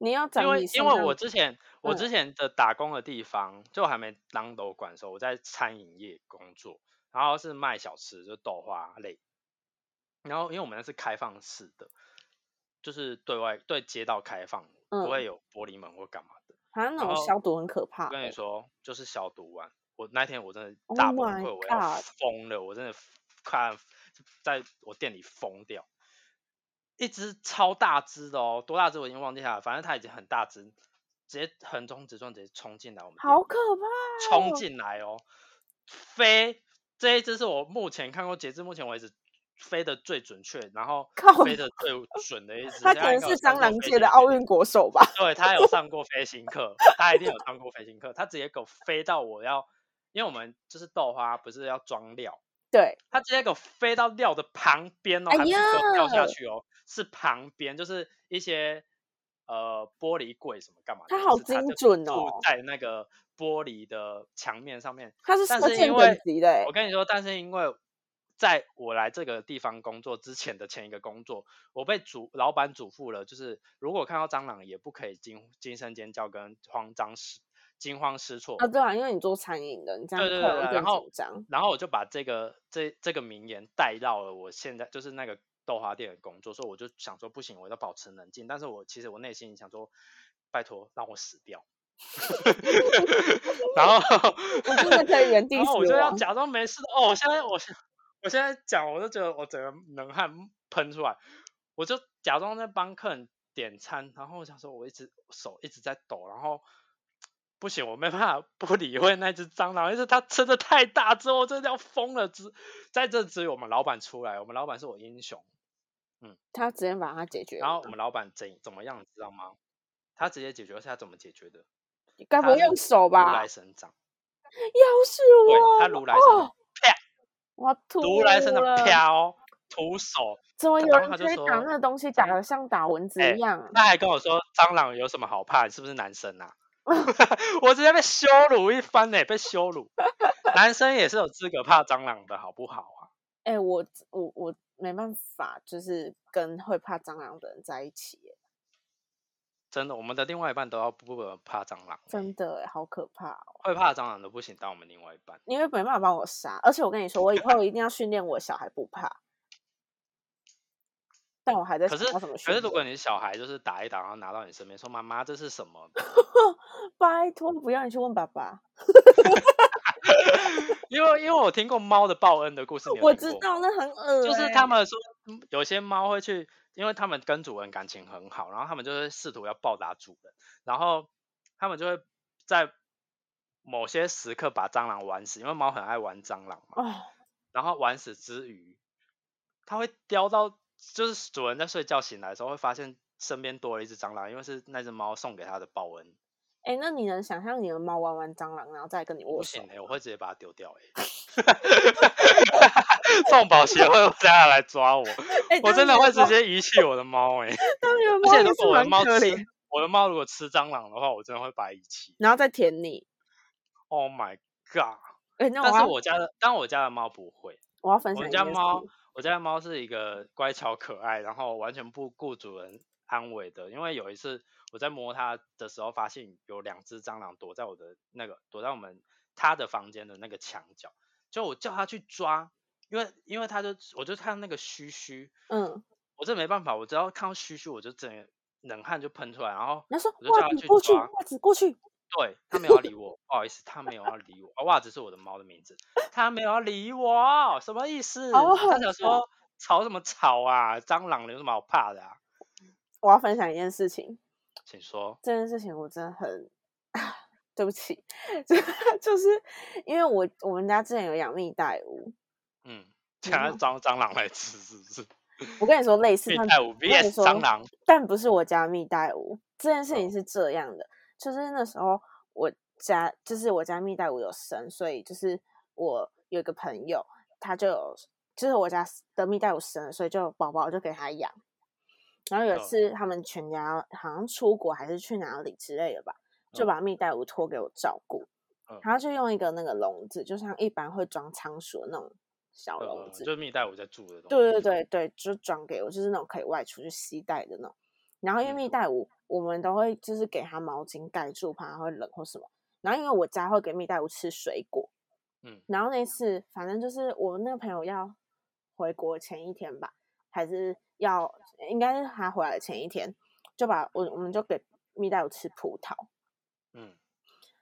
你要因为因为我之前我之前的打工的地方，就还没当楼管的时候，我在餐饮业工作。然后是卖小吃，就豆花类。然后因为我们那是开放式的，就是对外对街道开放，不会有玻璃门或干嘛的。像那种消毒很可怕。我跟你说，就是消毒完，我那天我真的大崩溃，我要疯了，我真的看在我店里疯掉。一只超大只的哦，多大只我已经忘记了，反正它已经很大只，直接横冲直撞，直接冲进来我们。好可怕！冲进来哦，飞。这一只是我目前看过，截至目前为止飞的最准确，然后飞的最准的一只。他可能是蟑螂界的奥运国手吧？对他有上过飞行课，他一定有上过飞行课。他直接给我飞到我要，因为我们就是豆花不是要装料，对，他直接给我飞到料的旁边哦，还不是掉下去哦，是旁边，就是一些呃玻璃柜什么干嘛？他好精准哦，在那个。玻璃的墙面上面，它是但是因为的。我跟你说，但是因为在我来这个地方工作之前的前一个工作，我被主老板嘱咐了，就是如果看到蟑螂，也不可以惊惊声尖叫跟慌张失惊慌失措啊。对啊，因为你做餐饮的，你这样对对对，然后然后我就把这个这这个名言带到了我现在就是那个豆花店的工作，所以我就想说不行，我要保持冷静。但是我其实我内心想说，拜托让我死掉。然后我真的可以原地然后我就要假装没事哦。我现在我现我现在讲，我就觉得我整个冷汗喷出来。我就假装在帮客人点餐，然后我想说，我一直手一直在抖，然后不行，我没办法不理会那只蟑螂，因为它吃的太大，之后真的要疯了。只在这只有我们老板出来，我们老板是我英雄。嗯，他直接把它解决。然后我们老板怎怎么样，知道吗？他直接解决是他怎么解决的？该不会用手吧？如来神掌，要是对，我，他如来神掌哦啪，我要吐如来神的了啪哦，徒手，怎么有人可以打那个东西打得像打蚊子哎一样？他还跟我说蟑螂有什么好怕？你是不是男生啊？我直接被羞辱一番呢、被羞辱。男生也是有资格怕蟑螂的好不好啊？哎、我我我没办法，就是跟会怕蟑螂的人在一起耶，真的，我们的另外一半都要不不怕蟑螂，真的哎，好可怕哦！会怕蟑螂都不行当我们另外一半。因为没办法帮我杀，而且我跟你说，我以后一定要训练我小孩不怕。但我还在可是。可是如果你小孩就是打一打，然后拿到你身边说妈妈这是什么？拜托不要你去问爸爸，因为因为我听过猫的报恩的故事，我知道那很恶、欸，就是他们说，嗯有些猫会去，因为他们跟主人感情很好，然后他们就会试图要报答主人，然后他们就会在某些时刻把蟑螂玩死，因为猫很爱玩蟑螂嘛。哦，然后玩死之余，它会叼到，就是主人在睡觉醒来的时候会发现身边多了一只蟑螂，因为是那只猫送给他的报恩。哎、那你能想象你的猫玩完蟑螂，然后再跟你握手不行？哎、我会直接把它丢掉哎、动保协会会再下来抓我，哎、我真的会直接，接遗弃我的猫哎、当你的 而且如果我的猫吃，我的猫如果吃蟑螂的话，我真的会把它遗弃。然后再舔你。Oh my god！哎、那但是我家的，但我家的猫不会。我要分我们享一件家猫，我家的猫是一个乖巧可爱，然后完全不顾主人安危的。因为有一次我在摸它的时候，发现有两只蟑螂躲在我的那个躲在我们它的房间的那个墙角，就我叫它去抓，因为因为它就我就看那个须须，嗯，我这没办法，我只要看到须须，我就整个冷汗就喷出来，然后我就叫它去袜子过去，抓。袜子过去，对，它没有要理我，不好意思，它没有要理我。啊袜子是我的猫的名字，它没有要理我，什么意思？好它想说吵什么吵啊？蟑螂有什么好怕的啊？我要分享一件事情，请说。这件事情我真的很，对不起，就就是因为我我们家之前有养蜜袋鼯，嗯，现在蟑蟑螂来吃是不是？我跟你说类似，但蜜袋鼯跟你 VS 说蟑螂，但不是我家蜜袋鼯。这件事哦情是这样的，就是那时候我家就是我家蜜袋鼯有生，所以就是我有一个朋友，他就有就是我家的蜜袋鼯生了，所以就宝宝就给他养。然后有一嗯次他们全家好像出国还是去哪里之类的吧，就嗯把蜜袋鼯托给我照顾，嗯然后就用一个那个笼子，就像一般会装仓鼠的那种小笼呃，子，就是蜜袋鼯在住的东西。对对对对，就装给我，就是那种可以外出去携带的那种。然后因为嗯蜜袋鼯，我们都会就是给它毛巾盖住，怕它会冷或什么。然后因为我家会给蜜袋鼯吃水果，嗯然后那次反正就是我那个朋友要回国前一天吧，还是要应该是他回来的前一天，就把我我们就给蜜袋鼯吃葡萄，嗯，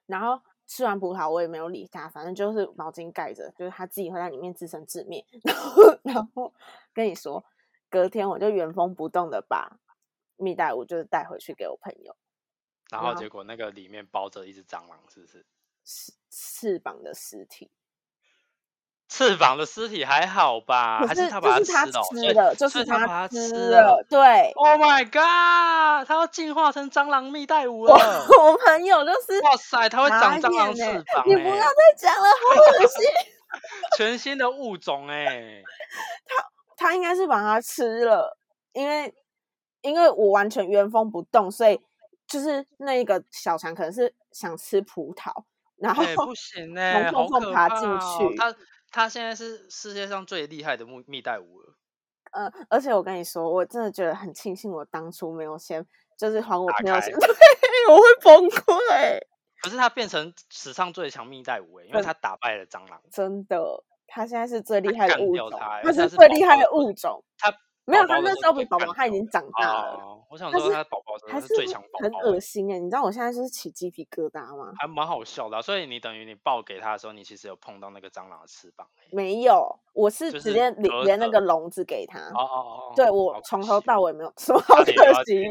然后吃完葡萄我也没有理他，反正就是毛巾盖着，就是他自己会在里面自生自灭。然后，然后跟你说，隔天我就原封不动的把蜜袋鼯就是带回去给我朋友，然后结果那个里面包着一只蟑螂，是不是？翅翅膀的尸体。翅膀的尸体还好吧？可是还他把它吃了就是他把它吃吃了。对，Oh my god！它要进化成蟑螂蜜袋鼯我了！我朋友就是哇塞，它会长蟑螂翅膀你不要哎、再讲了，好恶心。全新的物种哎、他他应该是把它吃了，因为因为我完全原封不动，所以就是那一个小强可能是想吃葡萄，然后、哎、不行哎、从缝好可缝爬进怕哦去它它现在是世界上最厉害的蜜蜜袋鼯了。呃，而且我跟你说，我真的觉得很庆幸我当初没有先就是还我朋友钱，对，我会崩溃，可是他变成史上最强蜜袋鼯哎、因为真它打败了蟑螂。真的，他现在是最厉害的物种，他是最厉害的物种，它没有，他那时候比宝宝他已经长大了。哦，我想说他宝宝是最强宝很宝很，恶心哎！你知道我现在就是起鸡皮疙瘩吗？还蛮好笑的啊、所以你等于你抱给他的时候，你其实有碰到那个蟑螂的翅膀欸没有，我是直接连那着个笼子给他。哦哦哦，对我从头到尾没有说好可惜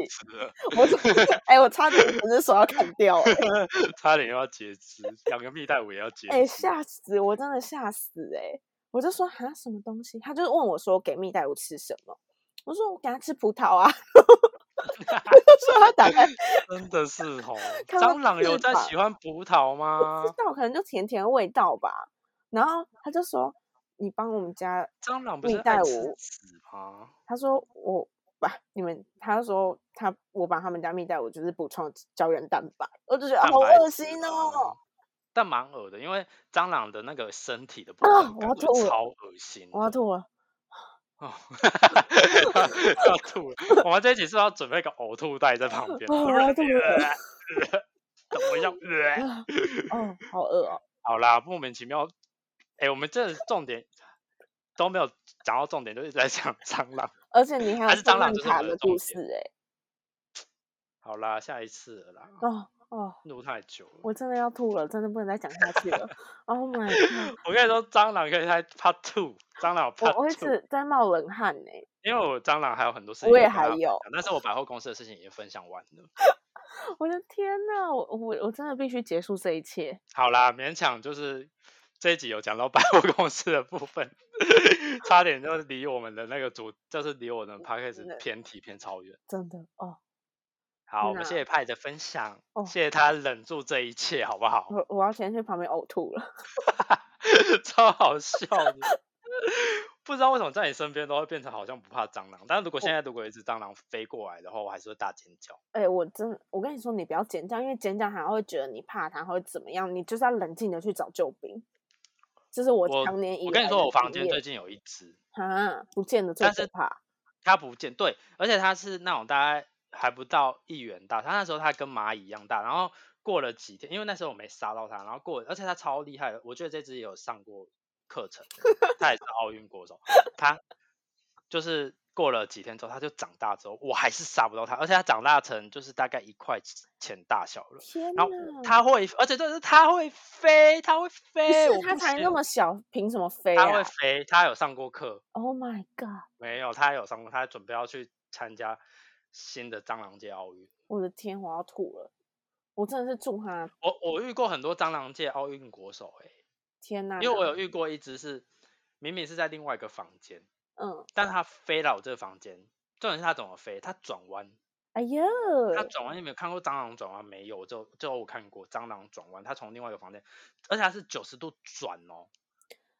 我 哎、我差点整只手要砍掉哎、差点又要截肢，养个蜜袋鼯也要截肢。哎、吓死我真的吓死哎、我就说哈什么东西，他就问我说给蜜袋鼯吃什么，我说我给他吃葡萄啊，说他打开 真的是哦，蟑螂有在喜欢葡萄吗不知？道，可能就甜甜的味道吧。然后他就说：“你帮我们家。蟑螂不蜜袋鼯籽吗？”他说：“我把你们，他说他我把他们家蜜袋鼯就是补充胶原蛋白。”我就觉得好恶心啊哦，但蛮恶的，因为蟑螂的那个身体的部啊分我要吐了超恶心。我要吐了。哦，要吐了！我们这一集是要准备一个呕吐袋在旁边？哦我要吐了 怎么样？啊哦，好饿哦。好啦，莫名其妙。哎、我们这重点都没有讲到重点，就一直在讲蟑螂。而且你还有蟑螂卡的故事哎、好啦，下一次了啦，哦哦，录太久了。我真的要吐了，真的不能再讲下去了。Oh my god！我跟你说，蟑螂可以拍 Part Two，蟑螂有我我一直在冒冷汗呢、因为我蟑螂还有很多事情我也还有但是我百货公司的事情已经分享完了。我的天呐，我我我真的必须结束这一切。好啦，勉强就是这一集有讲到百货公司的部分，差点就离我们的那个主，就是离我的 p a c k a g 真的 e 偏题偏超远。真的哦，好，我们那谢谢派的分享，哦谢谢他忍住这一切，好不好？我我要先去旁边呕吐了。超好笑的。不知道为什么在你身边都会变成好像不怕蟑螂，但是如果现在如果有一只蟑螂飞过来的话，我还是会大尖叫。哎、我真的，我跟你说，你不要尖叫，因为尖叫还会觉得你怕它会怎么样，你就是要冷静的去找救兵。这是我我常年以我跟你说，我房间最近有一只，啊，不见得最但是可怕。它不见对，而且它是那种大概还不到一元大，它那时候它跟蚂蚁一样大，然后过了几天，因为那时候我没杀到它，然后过，而且它超厉害的，我觉得这只也有上过课程，它也是奥运国手，它就是过了几天之后，它就长大之后，我还是杀不到它，而且它长大成就是大概一块钱大小了。天然后呐，它会，而且就是它会飞，它会不飞，它才那么小，凭什么飞它会啊飞，它有上过课，？Oh my god！没有，他有上过，他准备要去参加新的蟑螂界奥运。我的天，我要吐了！我真的是祝他我我遇过很多蟑螂界奥运国手、欸，天呐！因为我有遇过一只是明明是在另外一个房间，嗯，但他飞到我这个房间，重点是他怎么飞？他转弯，哎呀，他转弯，你有没有看过蟑螂转弯？没有，就就我看过蟑螂转弯，他从另外一个房间，而且他是九十度转哦。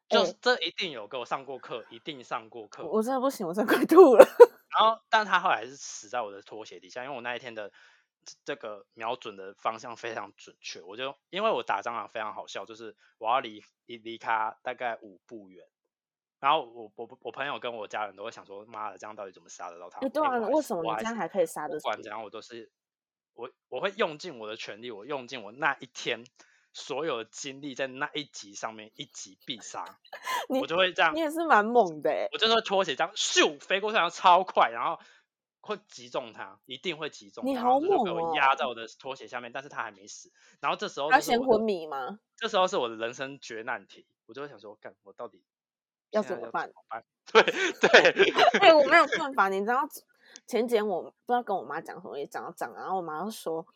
就是哎这一定有给我上过课，一定上过课。我真的不行，我真的快吐了。然后，但他后来是死在我的拖鞋底下，因为我那一天的这这个瞄准的方向非常准确。我就因为我打蟑螂非常好笑，就是我要离离离他大概五步远，然后我我我朋友跟我家人都会想说，妈的，这样到底怎么杀得到他？哎，对啊，为什么你这样还可以杀得死不管？怎样，我都是我我会用尽我的全力，我用尽我那一天所有的精力在那一集上面，一集必杀，我就会这样你也是蛮猛的哎。我就是会拖鞋这样咻飞过去，然后超快，然后会击中他，一定会击中它。你好猛哦压在我的拖鞋下面，但是他还没死。然后这时候他先昏迷吗？这时候是我的人生绝难题，我就会想说，干我到底要要怎么办？办？对对，哎、我没有办法，你知道前几天我不知道跟我妈讲什么，也讲到讲，然后我妈就说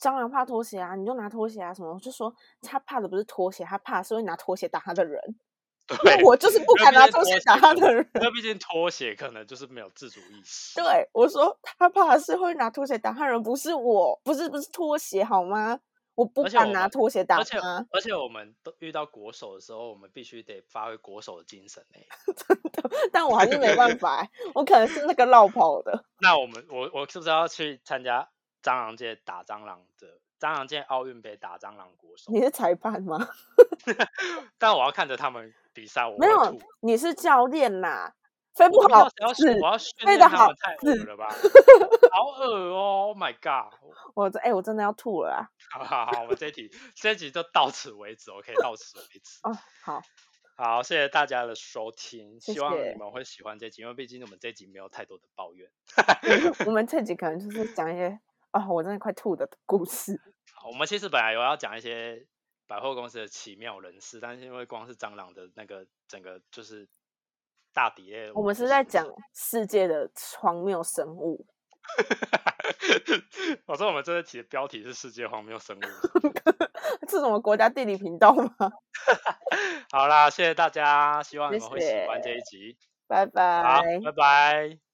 蟑螂怕拖鞋啊，你就拿拖鞋啊什么，我就说他怕的不是拖鞋，他怕是会拿拖鞋打他的人，对，我就是不敢拿拖拖鞋打他的人。那毕竟拖鞋可能就是没有自主意识。对，我说他怕的是会拿拖鞋打他人，不是我，不是不是拖鞋好吗？我不敢拿拖鞋打而且她，而且我们都遇到国手的时候，我们必须得发挥国手的精神欸 但我还是没办法欸，我可能是那个绕跑的。那我们我我是不是要去参加蟑螂界打蟑螂的蟑螂界奥运杯打蟑螂国手？你是裁判吗？但我要看着他们比赛，我没有。，你是教练啦，飞不好我要是训，我要训飞得好练他们，太恶了吧？好恶哦！Oh my god！我这哎、我真的要吐了啊！好好好，我们这一题这一集就到此为止，OK，到此为止。哦，好，好，谢谢大家的收听，谢希望你们会喜欢这集，因为毕竟我们这集没有太多的抱怨。我们这集可能就是讲一些啊、我真的快吐的故事。我们其实本来有要讲一些百货公司的奇妙人事，但是因为光是蟑螂的那个整个就是大底类，我们是在讲世界的荒谬生物，我说我们这一题的标题是世界荒谬生物。是什么国家地理频道吗？好啦，谢谢大家，希望你谢们会喜欢谢这一集。拜好拜，。拜拜。